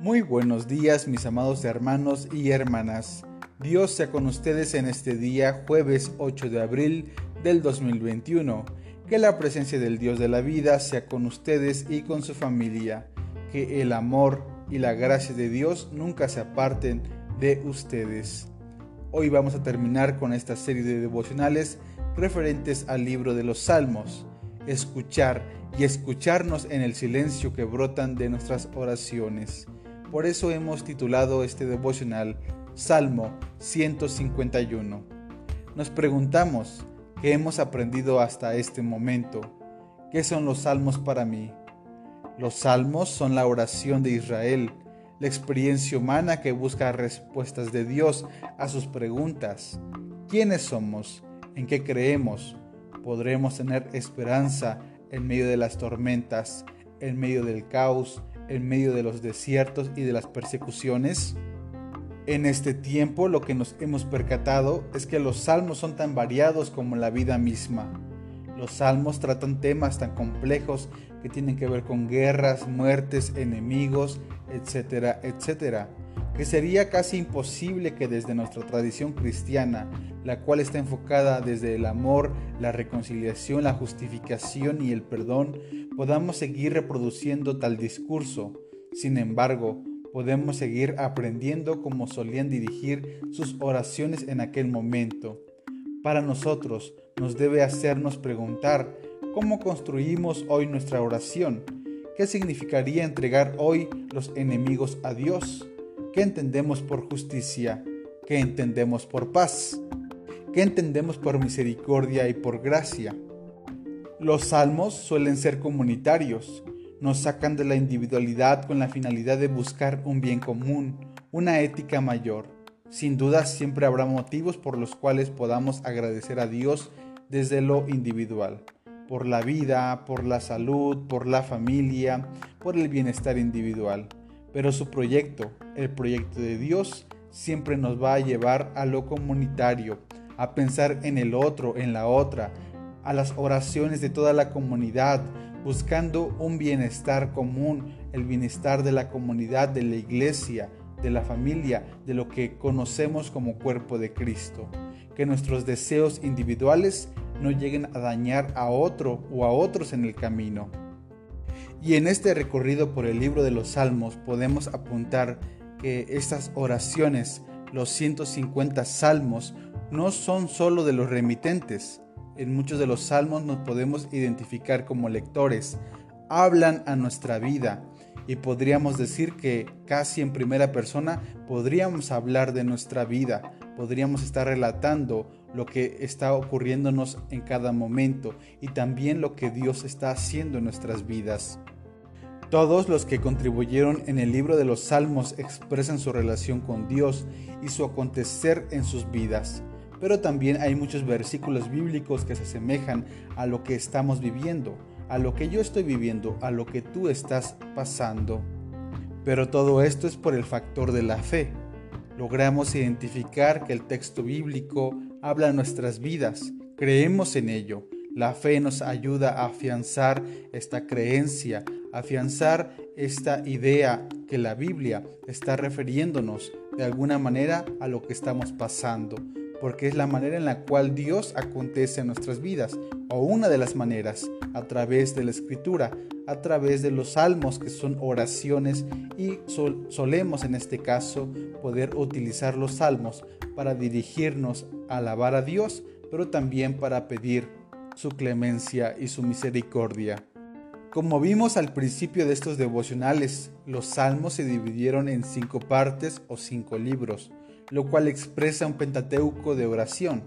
Muy buenos días mis amados hermanos y hermanas. Dios sea con ustedes en este día jueves 8 de abril del 2021. Que la presencia del Dios de la vida sea con ustedes y con su familia. Que el amor y la gracia de Dios nunca se aparten de ustedes. Hoy vamos a terminar con esta serie de devocionales referentes al libro de los Salmos. Escuchar y escucharnos en el silencio que brotan de nuestras oraciones. Por eso hemos titulado este devocional Salmo 151. Nos preguntamos, ¿qué hemos aprendido hasta este momento? ¿Qué son los salmos para mí? Los salmos son la oración de Israel, la experiencia humana que busca respuestas de Dios a sus preguntas. ¿Quiénes somos? ¿En qué creemos? ¿Podremos tener esperanza en medio de las tormentas, en medio del caos, en medio de los desiertos y de las persecuciones? En este tiempo lo que nos hemos percatado es que los salmos son tan variados como la vida misma. Los salmos tratan temas tan complejos que tienen que ver con guerras, muertes, enemigos, etcétera, etcétera, que sería casi imposible que desde nuestra tradición cristiana, la cual está enfocada desde el amor, la reconciliación, la justificación y el perdón, podamos seguir reproduciendo tal discurso. Sin embargo, podemos seguir aprendiendo como solían dirigir sus oraciones en aquel momento. Para nosotros nos debe hacernos preguntar cómo construimos hoy nuestra oración, qué significaría entregar hoy los enemigos a Dios, qué entendemos por justicia, qué entendemos por paz, qué entendemos por misericordia y por gracia. Los salmos suelen ser comunitarios, nos sacan de la individualidad con la finalidad de buscar un bien común, una ética mayor. Sin duda siempre habrá motivos por los cuales podamos agradecer a Dios desde lo individual, por la vida, por la salud, por la familia, por el bienestar individual. Pero su proyecto, el proyecto de Dios, siempre nos va a llevar a lo comunitario, a pensar en el otro, en la otra, a las oraciones de toda la comunidad, buscando un bienestar común, el bienestar de la comunidad, de la iglesia, de la familia, de lo que conocemos como cuerpo de Cristo. Que nuestros deseos individuales no lleguen a dañar a otro o a otros en el camino. Y en este recorrido por el libro de los Salmos podemos apuntar que estas oraciones, los 150 salmos, no son solo de los remitentes, en muchos de los salmos nos podemos identificar como lectores, hablan a nuestra vida y podríamos decir que casi en primera persona podríamos hablar de nuestra vida, podríamos estar relatando lo que está ocurriéndonos en cada momento y también lo que Dios está haciendo en nuestras vidas. Todos los que contribuyeron en el libro de los Salmos expresan su relación con Dios y su acontecer en sus vidas pero también hay muchos versículos bíblicos que se asemejan a lo que estamos viviendo, a lo que yo estoy viviendo, a lo que tú estás pasando. Pero todo esto es por el factor de la fe. Logramos identificar que el texto bíblico habla nuestras vidas, creemos en ello. La fe nos ayuda a afianzar esta creencia, afianzar esta idea que la Biblia está refiriéndonos de alguna manera a lo que estamos pasando porque es la manera en la cual Dios acontece en nuestras vidas, o una de las maneras, a través de la escritura, a través de los salmos que son oraciones y solemos en este caso poder utilizar los salmos para dirigirnos a alabar a Dios, pero también para pedir su clemencia y su misericordia. Como vimos al principio de estos devocionales, los salmos se dividieron en cinco partes o cinco libros lo cual expresa un pentateuco de oración,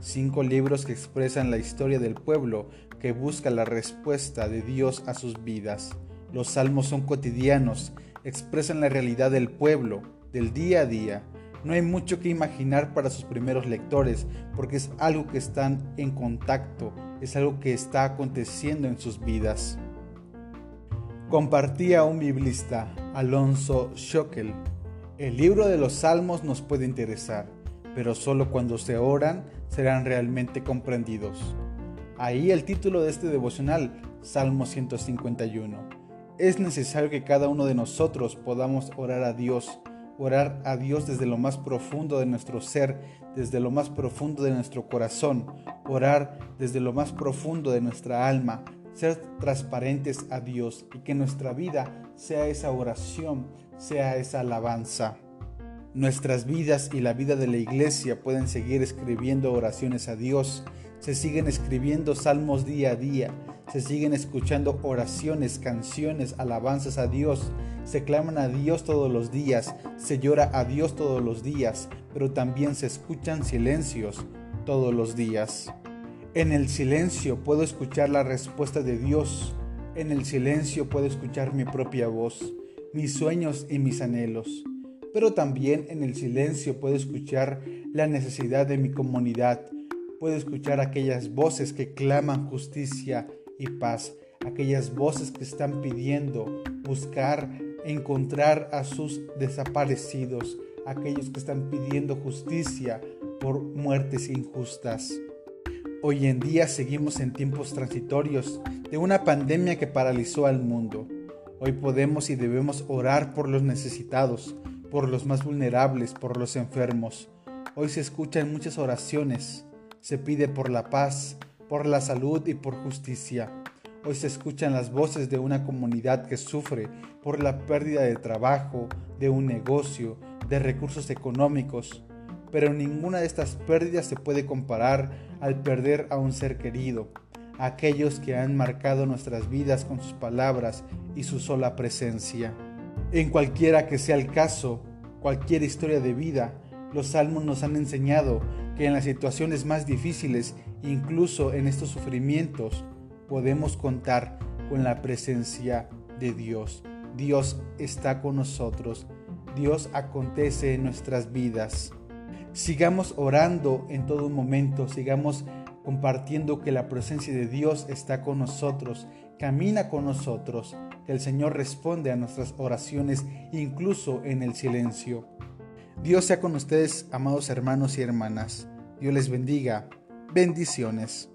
cinco libros que expresan la historia del pueblo que busca la respuesta de Dios a sus vidas. Los salmos son cotidianos, expresan la realidad del pueblo, del día a día. No hay mucho que imaginar para sus primeros lectores, porque es algo que están en contacto, es algo que está aconteciendo en sus vidas. Compartía un biblista, Alonso Schockel, el libro de los Salmos nos puede interesar, pero solo cuando se oran serán realmente comprendidos. Ahí el título de este devocional, Salmo 151. Es necesario que cada uno de nosotros podamos orar a Dios, orar a Dios desde lo más profundo de nuestro ser, desde lo más profundo de nuestro corazón, orar desde lo más profundo de nuestra alma, ser transparentes a Dios y que nuestra vida sea esa oración, sea esa alabanza. Nuestras vidas y la vida de la iglesia pueden seguir escribiendo oraciones a Dios, se siguen escribiendo salmos día a día, se siguen escuchando oraciones, canciones, alabanzas a Dios, se claman a Dios todos los días, se llora a Dios todos los días, pero también se escuchan silencios todos los días. En el silencio puedo escuchar la respuesta de Dios. En el silencio puedo escuchar mi propia voz, mis sueños y mis anhelos. Pero también en el silencio puedo escuchar la necesidad de mi comunidad. Puedo escuchar aquellas voces que claman justicia y paz. Aquellas voces que están pidiendo buscar, encontrar a sus desaparecidos. Aquellos que están pidiendo justicia por muertes injustas. Hoy en día seguimos en tiempos transitorios de una pandemia que paralizó al mundo. Hoy podemos y debemos orar por los necesitados, por los más vulnerables, por los enfermos. Hoy se escuchan muchas oraciones. Se pide por la paz, por la salud y por justicia. Hoy se escuchan las voces de una comunidad que sufre por la pérdida de trabajo, de un negocio, de recursos económicos pero ninguna de estas pérdidas se puede comparar al perder a un ser querido, aquellos que han marcado nuestras vidas con sus palabras y su sola presencia. En cualquiera que sea el caso, cualquier historia de vida, los salmos nos han enseñado que en las situaciones más difíciles, incluso en estos sufrimientos, podemos contar con la presencia de Dios. Dios está con nosotros. Dios acontece en nuestras vidas. Sigamos orando en todo momento, sigamos compartiendo que la presencia de Dios está con nosotros, camina con nosotros, que el Señor responde a nuestras oraciones incluso en el silencio. Dios sea con ustedes, amados hermanos y hermanas. Dios les bendiga. Bendiciones.